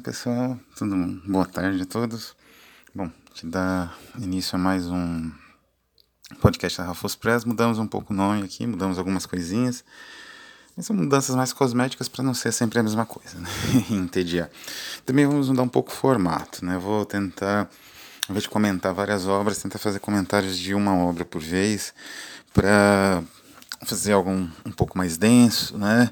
Fala pessoal, tudo bom? Boa tarde a todos. Bom, te dá início a mais um podcast da Rafos Press. Mudamos um pouco o nome aqui, mudamos algumas coisinhas. Mas são mudanças mais cosméticas para não ser sempre a mesma coisa, né? Entediar. Também vamos mudar um pouco o formato, né? Vou tentar, ao invés de comentar várias obras, tentar fazer comentários de uma obra por vez para fazer algo um pouco mais denso, né?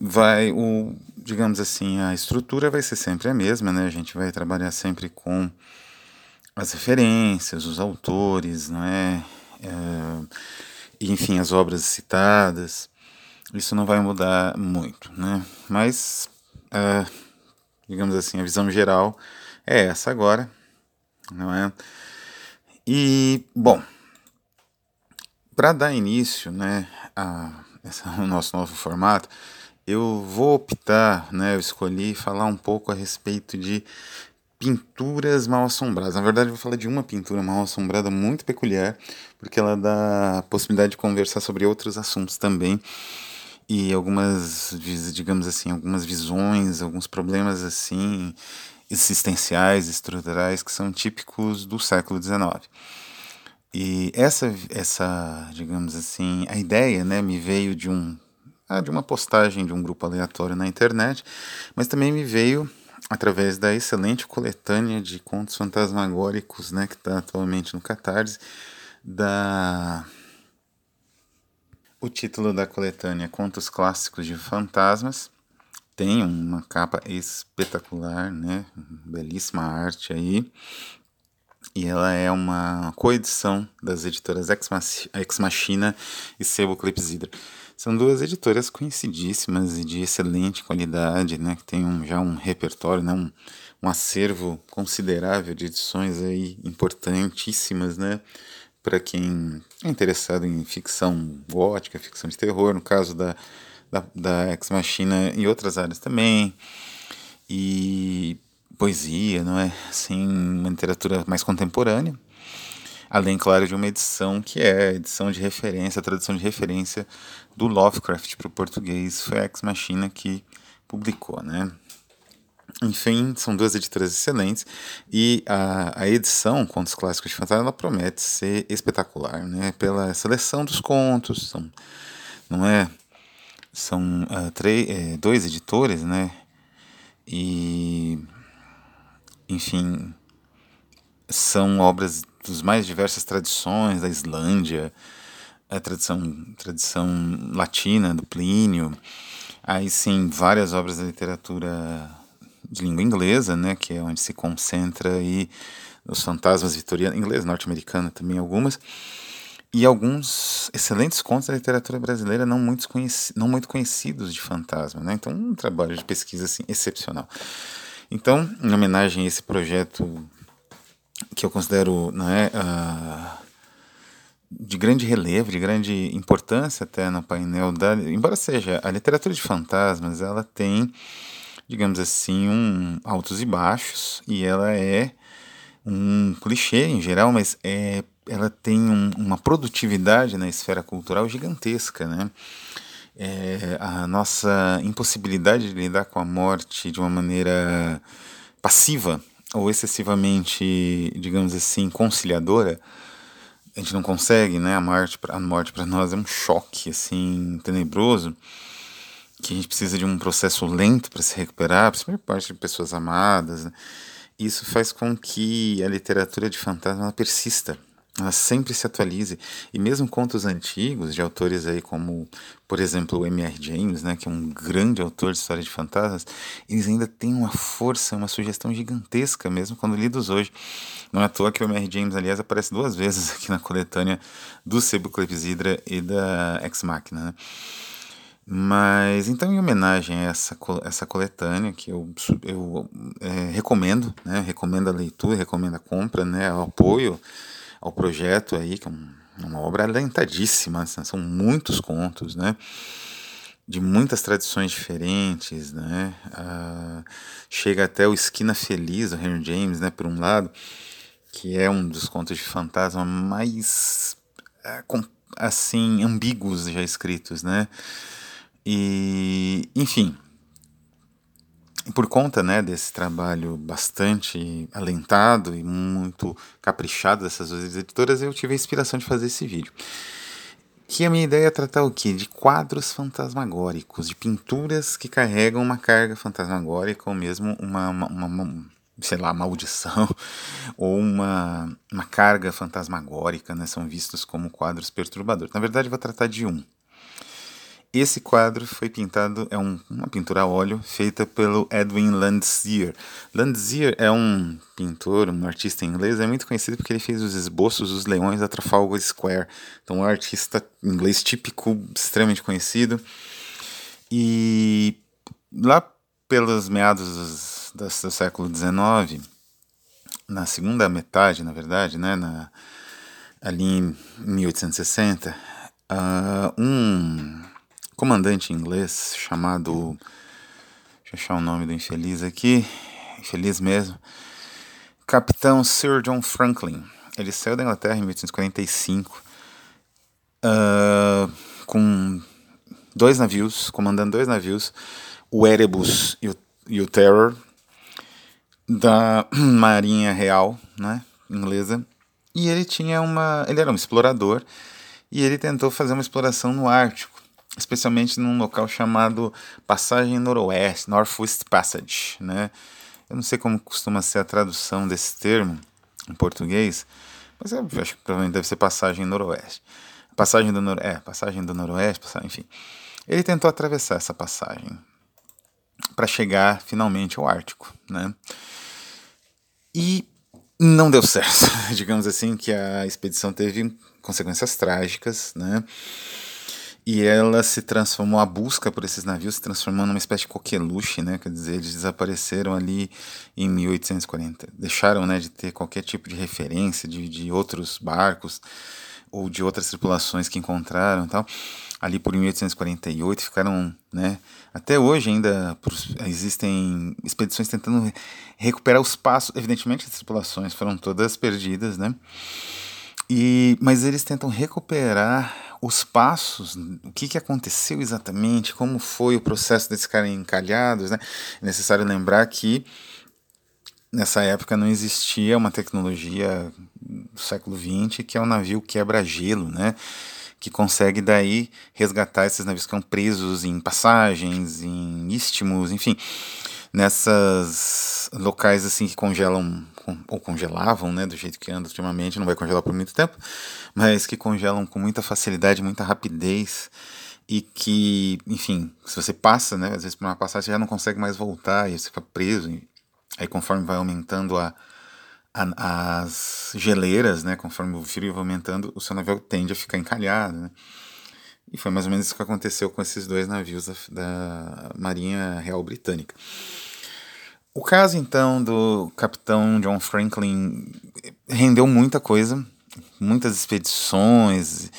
Vai o digamos assim, a estrutura vai ser sempre a mesma, né? A gente vai trabalhar sempre com as referências, os autores, não é? é enfim, as obras citadas. Isso não vai mudar muito, né? Mas, é, digamos assim, a visão geral é essa agora, não é? E, bom, para dar início, né, a, esse, o nosso novo formato, eu vou optar, né, eu escolhi falar um pouco a respeito de pinturas mal assombradas. Na verdade, eu vou falar de uma pintura mal assombrada muito peculiar, porque ela dá a possibilidade de conversar sobre outros assuntos também e algumas, digamos assim, algumas visões, alguns problemas assim existenciais, estruturais que são típicos do século XIX. E essa, essa, digamos assim, a ideia, né, me veio de um ah, de uma postagem de um grupo aleatório na internet, mas também me veio através da excelente coletânea de contos fantasmagóricos, né, que está atualmente no Catarse, da o título da coletânea Contos Clássicos de Fantasmas tem uma capa espetacular, né, belíssima arte aí, e ela é uma coedição das editoras Ex Machina e Sebo Clepsidra. São duas editoras conhecidíssimas e de excelente qualidade, né, que tem um, já um repertório, né, um, um acervo considerável de edições aí importantíssimas, né, para quem é interessado em ficção gótica, ficção de terror, no caso da, da, da Ex Machina e outras áreas também, e poesia, não é? Assim, uma literatura mais contemporânea, além, claro, de uma edição que é edição de referência, a tradução de referência do Lovecraft para o português, foi a Ex Machina que publicou, né? Enfim, são duas editoras excelentes e a, a edição Contos Clássicos de Fantasma ela promete ser espetacular, né? Pela seleção dos contos, são, não é? São uh, três, é, dois editores, né? E, enfim, são obras dos mais diversas tradições da Islândia, a tradição, tradição latina do Plínio, aí sim várias obras da literatura de língua inglesa, né, que é onde se concentra aí os fantasmas vitorianos, inglês, norte-americana também algumas, e alguns excelentes contos da literatura brasileira não muito, conheci, não muito conhecidos de fantasma, né? Então, um trabalho de pesquisa assim, excepcional. Então, em homenagem a esse projeto que eu considero né, uh, de grande relevo, de grande importância até no painel da, embora seja a literatura de fantasmas, ela tem, digamos assim, um altos e baixos e ela é um clichê em geral, mas é, ela tem um, uma produtividade na esfera cultural gigantesca, né? É, a nossa impossibilidade de lidar com a morte de uma maneira passiva ou excessivamente, digamos assim, conciliadora, a gente não consegue, né? A morte, a morte para nós é um choque assim tenebroso, que a gente precisa de um processo lento para se recuperar, principalmente parte de pessoas amadas. Né? Isso faz com que a literatura de fantasma persista ela sempre se atualize e mesmo contos antigos de autores aí como por exemplo o M.R. James né que é um grande autor de história de fantasmas eles ainda têm uma força uma sugestão gigantesca mesmo quando lidos hoje não é à toa que o M.R. James aliás aparece duas vezes aqui na coletânea do Sebo Clepsidra e da Ex Machina né? Mas então, em homenagem a essa, essa coletânea, que eu, eu é, recomendo, né, recomendo a leitura, recomendo a compra, né, o apoio ao projeto aí, que é um, uma obra alentadíssima, assim, são muitos contos, né? De muitas tradições diferentes, né? Uh, chega até o Esquina Feliz, do Henry James, né? Por um lado, que é um dos contos de fantasma mais, uh, assim, ambíguos já escritos, né? E, enfim, por conta né, desse trabalho bastante alentado e muito caprichado dessas duas editoras, eu tive a inspiração de fazer esse vídeo. Que a minha ideia é tratar o quê? De quadros fantasmagóricos, de pinturas que carregam uma carga fantasmagórica ou mesmo uma, uma, uma sei lá, maldição ou uma, uma carga fantasmagórica, né? São vistos como quadros perturbadores. Na verdade, eu vou tratar de um. Esse quadro foi pintado, é um, uma pintura a óleo feita pelo Edwin Landseer. Landseer é um pintor, um artista inglês, é muito conhecido porque ele fez os esboços dos leões da Trafalgar Square. Então, um artista inglês típico, extremamente conhecido. E lá pelos meados do, do século XIX, na segunda metade, na verdade, né, na, ali em 1860, uh, ah, um comandante inglês chamado. Deixa eu achar o nome do infeliz aqui. Infeliz mesmo. Capitão Sir John Franklin. Ele saiu da Inglaterra em 1845 uh, com dois navios, comandando dois navios, o Erebus e o, e o Terror, da Marinha Real né, inglesa. E ele tinha uma. Ele era um explorador e ele tentou fazer uma exploração no Ártico especialmente num local chamado Passagem Noroeste, Northwest Passage, né? Eu não sei como costuma ser a tradução desse termo em português, mas eu acho que provavelmente deve ser Passagem Noroeste. Passagem do Nor é, Passagem do Noroeste, passagem, enfim. Ele tentou atravessar essa passagem para chegar finalmente ao Ártico, né? E não deu certo. Digamos assim que a expedição teve consequências trágicas, né? E ela se transformou, a busca por esses navios se transformou numa espécie de coqueluche, né? Quer dizer, eles desapareceram ali em 1840. Deixaram né, de ter qualquer tipo de referência de, de outros barcos ou de outras tripulações que encontraram tal. Ali por 1848 ficaram, né? Até hoje ainda existem expedições tentando recuperar os passos. Evidentemente as tripulações foram todas perdidas, né? E, mas eles tentam recuperar os passos, o que, que aconteceu exatamente, como foi o processo deles ficarem encalhados. Né? É necessário lembrar que nessa época não existia uma tecnologia do século XX que é o navio quebra-gelo, né? que consegue daí resgatar esses navios que estão presos em passagens, em istmos, enfim, nessas locais assim que congelam ou congelavam, né, do jeito que anda ultimamente, não vai congelar por muito tempo, mas que congelam com muita facilidade, muita rapidez e que, enfim, se você passa, né, às vezes por uma passagem você já não consegue mais voltar e você fica preso. E aí conforme vai aumentando a, a, as geleiras, né, conforme o frio vai aumentando, o seu navio tende a ficar encalhado, né. E foi mais ou menos isso que aconteceu com esses dois navios da, da Marinha Real Britânica. O caso, então, do capitão John Franklin rendeu muita coisa, muitas expedições,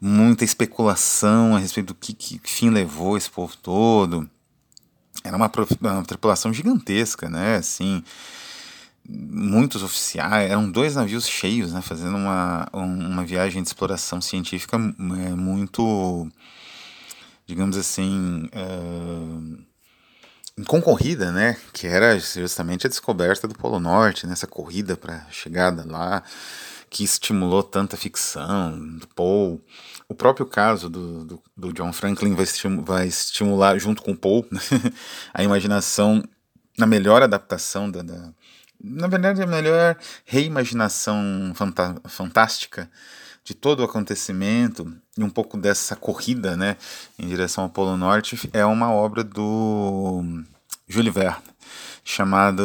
muita especulação a respeito do que, que fim levou esse povo todo. Era uma, uma tripulação gigantesca, né? Assim, muitos oficiais, eram dois navios cheios, né? Fazendo uma, uma viagem de exploração científica é, muito, digamos assim. Uh, concorrida, né? Que era justamente a descoberta do Polo Norte, nessa né? corrida para chegada lá, que estimulou tanta ficção do Paul. O próprio caso do, do, do John Franklin vai, vai, estimular, junto com o Paul, a imaginação na melhor adaptação da, da, na verdade, a melhor reimaginação fantástica de todo o acontecimento e um pouco dessa corrida né, em direção ao Polo Norte é uma obra do Jules Verne, chamado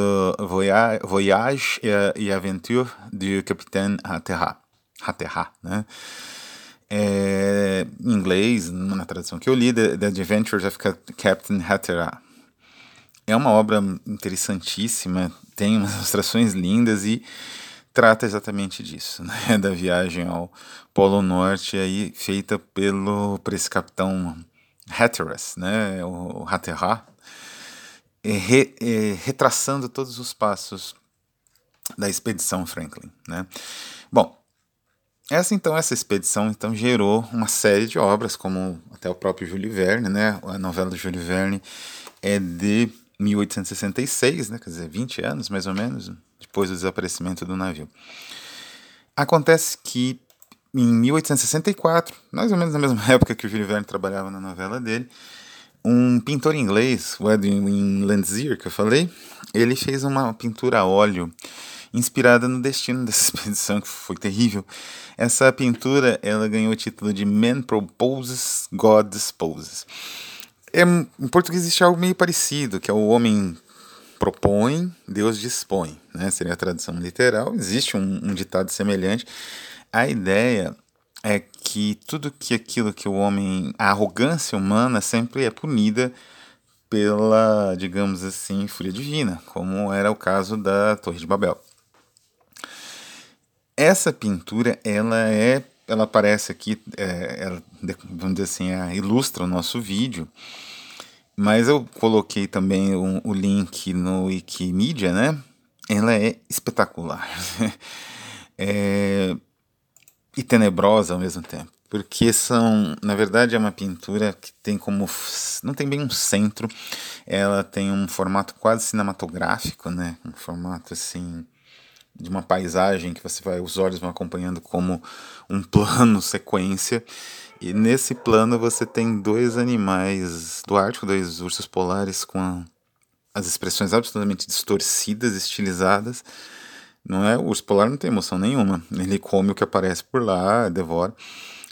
Voyage et Aventure du Capitaine Hatteras. Hatteras né? É, em inglês, na tradução que eu li, The, Adventures of Captain Hatteras. É uma obra interessantíssima, tem umas ilustrações lindas e trata exatamente disso, né? da viagem ao Polo Norte aí feita pelo por esse capitão Hatteras, né? o Hatteras, re, retraçando todos os passos da expedição Franklin, né? Bom, essa então essa expedição então gerou uma série de obras, como até o próprio Júlio Verne, né? A novela do Júlio Verne é de 1866, né, quer dizer, 20 anos mais ou menos, depois do desaparecimento do navio. Acontece que em 1864, mais ou menos na mesma época que o Júlio Verne trabalhava na novela dele, um pintor inglês, o Edwin Landseer, que eu falei, ele fez uma pintura a óleo inspirada no destino dessa expedição, que foi terrível. Essa pintura ela ganhou o título de Man Proposes, God Disposes. É, em português existe algo meio parecido, que é o homem propõe, Deus dispõe, né? seria a tradução literal. Existe um, um ditado semelhante. A ideia é que tudo que aquilo que o homem, a arrogância humana sempre é punida pela, digamos assim, fúria divina, como era o caso da Torre de Babel. Essa pintura, ela é, ela aparece aqui, é, ela, vamos dizer assim, ilustra o nosso vídeo, mas eu coloquei também um, o link no Wikimedia, né? Ela é espetacular. é, e tenebrosa ao mesmo tempo. Porque são, na verdade, é uma pintura que tem como. não tem bem um centro, ela tem um formato quase cinematográfico, né? Um formato assim de uma paisagem que você vai, os olhos vão acompanhando como um plano sequência. E nesse plano você tem dois animais do Ártico, dois ursos polares com as expressões absolutamente distorcidas, estilizadas. Não é, o urso polar não tem emoção nenhuma. Ele come o que aparece por lá, devora.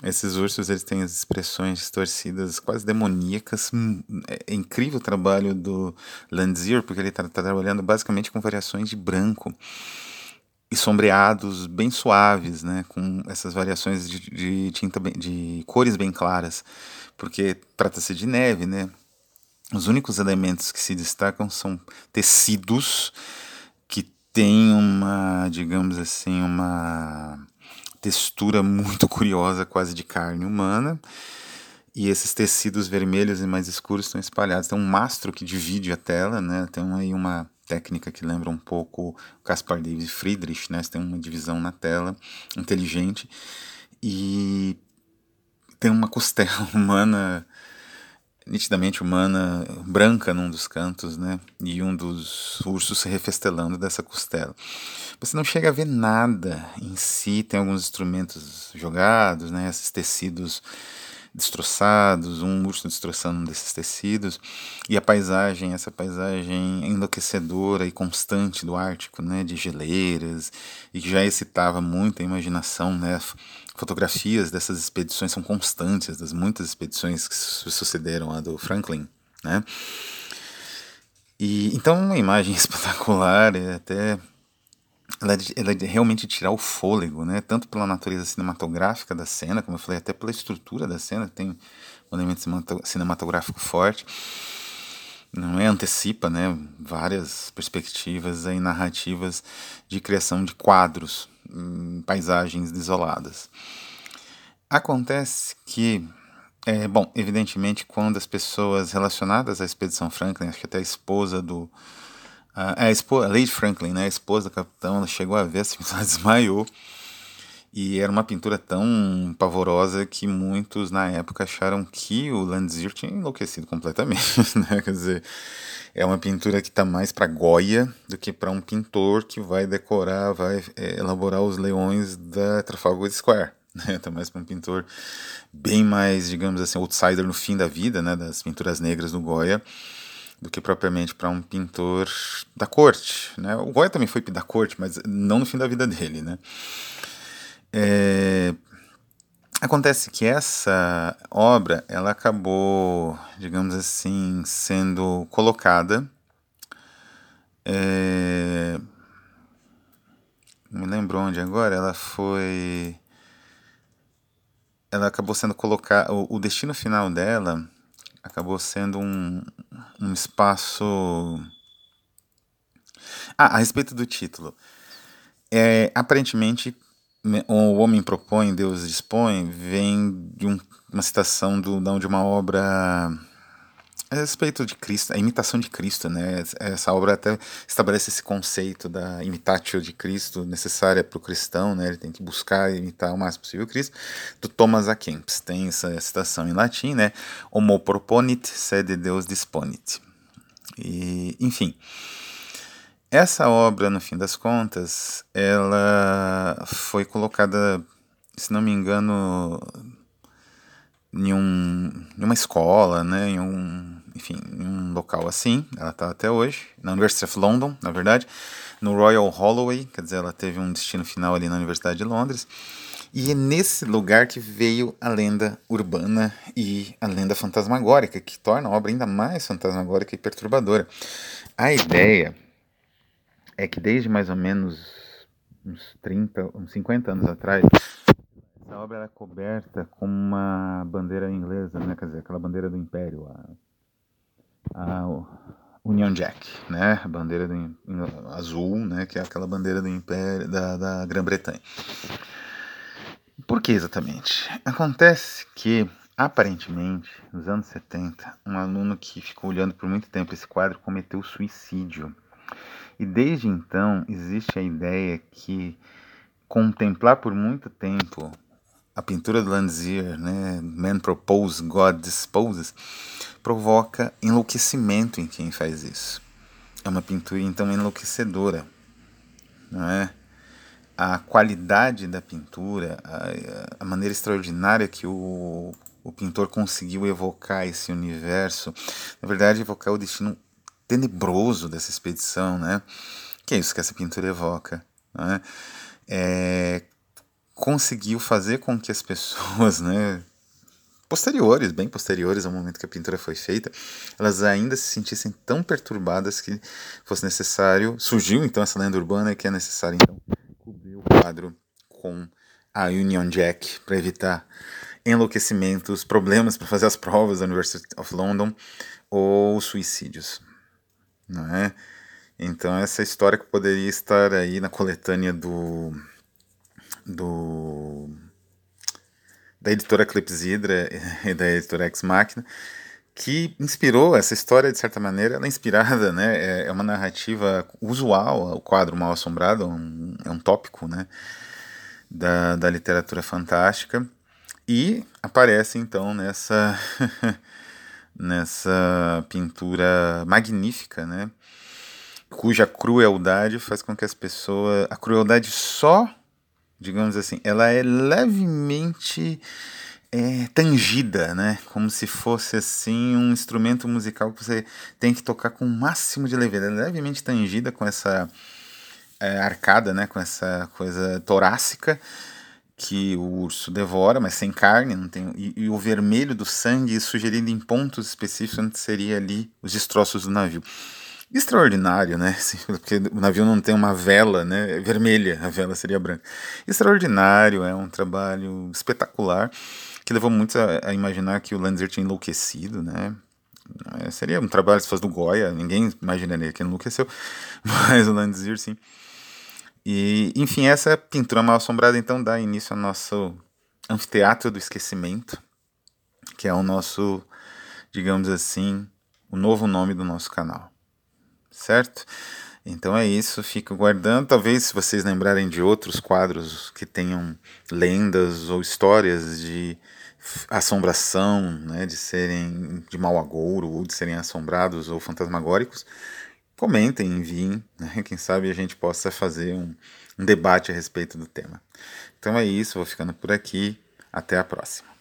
Esses ursos eles têm as expressões distorcidas, quase demoníacas. Hum, é incrível o trabalho do Landseer, porque ele está tá trabalhando basicamente com variações de branco e sombreados bem suaves, né, com essas variações de, de tinta bem, de cores bem claras, porque trata-se de neve, né? Os únicos elementos que se destacam são tecidos que têm uma, digamos assim, uma textura muito curiosa, quase de carne humana. E esses tecidos vermelhos e mais escuros estão espalhados. Tem um mastro que divide a tela, né? Tem aí uma técnica que lembra um pouco Caspar David Friedrich, né? Você tem uma divisão na tela inteligente e tem uma costela humana nitidamente humana, branca num dos cantos, né? E um dos ursos se refestelando dessa costela. Você não chega a ver nada em si, tem alguns instrumentos jogados, né? Esses tecidos destroçados, um urso destroçando um desses tecidos, e a paisagem, essa paisagem enlouquecedora e constante do Ártico, né, de geleiras, e que já excitava muito a imaginação, né, fotografias dessas expedições são constantes, das muitas expedições que sucederam a do Franklin, né, e então uma imagem espetacular, é até ela é, ela é realmente tirar o fôlego, né? Tanto pela natureza cinematográfica da cena, como eu falei, até pela estrutura da cena, tem um elemento cinematográfico forte. Não é antecipa, né? Várias perspectivas e narrativas de criação de quadros, hum, paisagens desoladas. Acontece que é, bom, evidentemente, quando as pessoas relacionadas à expedição Franklin, acho que até a esposa do, a, esposa, a Lady Franklin, né, a esposa do capitão, ela chegou a ver, assim, ela desmaiou. E era uma pintura tão pavorosa que muitos na época acharam que o Landseer tinha enlouquecido completamente, né? Quer dizer, é uma pintura que está mais para Goya do que para um pintor que vai decorar, vai é, elaborar os leões da Trafalgar Square. Né? Tá mais para um pintor bem mais, digamos assim, outsider no fim da vida, né? Das pinturas negras do Goya do que propriamente para um pintor da corte. Né? O Goya também foi da corte, mas não no fim da vida dele. Né? É... Acontece que essa obra ela acabou, digamos assim, sendo colocada. É... Não me lembro onde agora. Ela foi. Ela acabou sendo colocada. O destino final dela acabou sendo um, um espaço. Ah, a respeito do título. É, aparentemente, o homem propõe, Deus dispõe, vem de um, uma citação do, de uma obra a respeito de Cristo, a imitação de Cristo, né? Essa obra até estabelece esse conceito da imitatio de Cristo necessária para o cristão, né? Ele tem que buscar imitar o mais possível Cristo. Do Thomas A. Kempis tem essa citação em latim, né? Homo proponit, sed Deus disponit. E, enfim, essa obra, no fim das contas, ela foi colocada, se não me engano, em, um, em uma escola, né, em um, enfim, em um local assim, ela está até hoje, na University of London, na verdade, no Royal Holloway, quer dizer, ela teve um destino final ali na Universidade de Londres, e é nesse lugar que veio a lenda urbana e a lenda fantasmagórica, que torna a obra ainda mais fantasmagórica e perturbadora. A ideia é que desde mais ou menos uns 30, uns 50 anos atrás, essa obra era coberta com uma bandeira inglesa, né? quer dizer, aquela bandeira do Império, a, a Union Jack, né? a bandeira do, azul, né? que é aquela bandeira do Império da, da Grã-Bretanha. Por que exatamente? Acontece que, aparentemente, nos anos 70, um aluno que ficou olhando por muito tempo esse quadro cometeu suicídio. E desde então existe a ideia que contemplar por muito tempo a pintura do Landseer, né, Man Propose, God Disposes, provoca enlouquecimento em quem faz isso. É uma pintura então enlouquecedora, não é? a qualidade da pintura, a, a maneira extraordinária que o, o pintor conseguiu evocar esse universo, na verdade, evocar o destino tenebroso dessa expedição, né? Que é isso que essa pintura evoca, né? É, conseguiu fazer com que as pessoas, né, posteriores, bem posteriores ao momento que a pintura foi feita, elas ainda se sentissem tão perturbadas que fosse necessário, surgiu então essa lenda urbana que é necessário então cobrir o quadro com a Union Jack para evitar enlouquecimentos, problemas para fazer as provas da University of London ou suicídios, não é? Então essa história que poderia estar aí na coletânea do do da editora Clepsidra e da editora Ex Machina, que inspirou essa história, de certa maneira, ela é inspirada, né? É, é uma narrativa usual, o quadro Mal Assombrado, é um, é um tópico, né? Da, da literatura fantástica. E aparece, então, nessa, nessa pintura magnífica, né? Cuja crueldade faz com que as pessoas. A crueldade só, digamos assim, ela é levemente é, tangida, né? Como se fosse assim um instrumento musical que você tem que tocar com o máximo de leveza, é levemente tangida com essa é, arcada, né? Com essa coisa torácica que o urso devora, mas sem carne, não tem e, e o vermelho do sangue sugerido em pontos específicos onde seria ali os destroços do navio. Extraordinário, né? Porque o navio não tem uma vela, né? Vermelha, a vela seria branca. Extraordinário, é um trabalho espetacular que levou muitos a, a imaginar que o Lanzer tinha enlouquecido, né? É, seria um trabalho se fosse do Goya, ninguém imaginaria que enlouqueceu, mas o Landseer sim. E, enfim, essa pintura mal assombrada então dá início ao nosso anfiteatro do esquecimento, que é o nosso, digamos assim, o novo nome do nosso canal, certo? Então é isso, fico guardando. Talvez se vocês lembrarem de outros quadros que tenham lendas ou histórias de assombração, né, de serem de mau agouro, ou de serem assombrados ou fantasmagóricos, comentem, enviem, né, quem sabe a gente possa fazer um, um debate a respeito do tema. Então é isso, vou ficando por aqui, até a próxima.